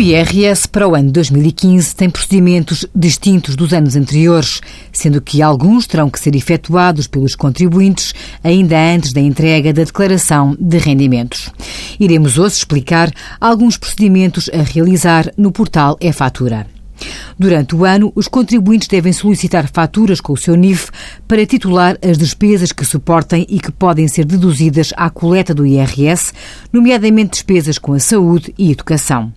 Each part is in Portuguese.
O IRS para o ano 2015 tem procedimentos distintos dos anos anteriores, sendo que alguns terão que ser efetuados pelos contribuintes ainda antes da entrega da declaração de rendimentos. Iremos hoje explicar alguns procedimentos a realizar no portal e-fatura. Durante o ano, os contribuintes devem solicitar faturas com o seu NIF para titular as despesas que suportem e que podem ser deduzidas à coleta do IRS, nomeadamente despesas com a saúde e educação.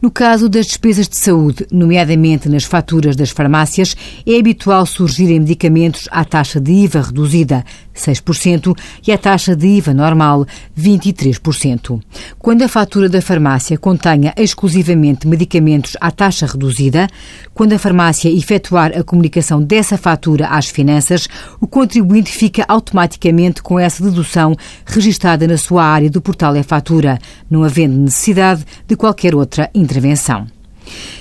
No caso das despesas de saúde, nomeadamente nas faturas das farmácias, é habitual surgirem medicamentos à taxa de IVA reduzida, 6%, e à taxa de IVA normal, 23%. Quando a fatura da farmácia contenha exclusivamente medicamentos à taxa reduzida, quando a farmácia efetuar a comunicação dessa fatura às finanças, o contribuinte fica automaticamente com essa dedução registada na sua área do portal e-fatura, não havendo necessidade de qualquer outra intervenção.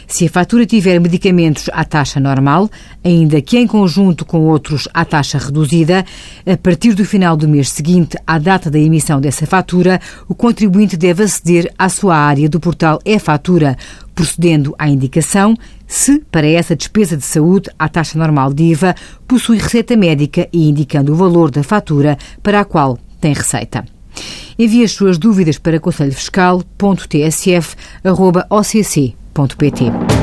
Se a fatura tiver medicamentos à taxa normal, ainda que em conjunto com outros à taxa reduzida, a partir do final do mês seguinte à data da emissão dessa fatura, o contribuinte deve aceder à sua área do portal e-fatura, procedendo à indicação se, para essa despesa de saúde à taxa normal de IVA, possui receita médica e indicando o valor da fatura para a qual tem receita. Envie as suas dúvidas para conselhofiscal.tsf.occ.pt.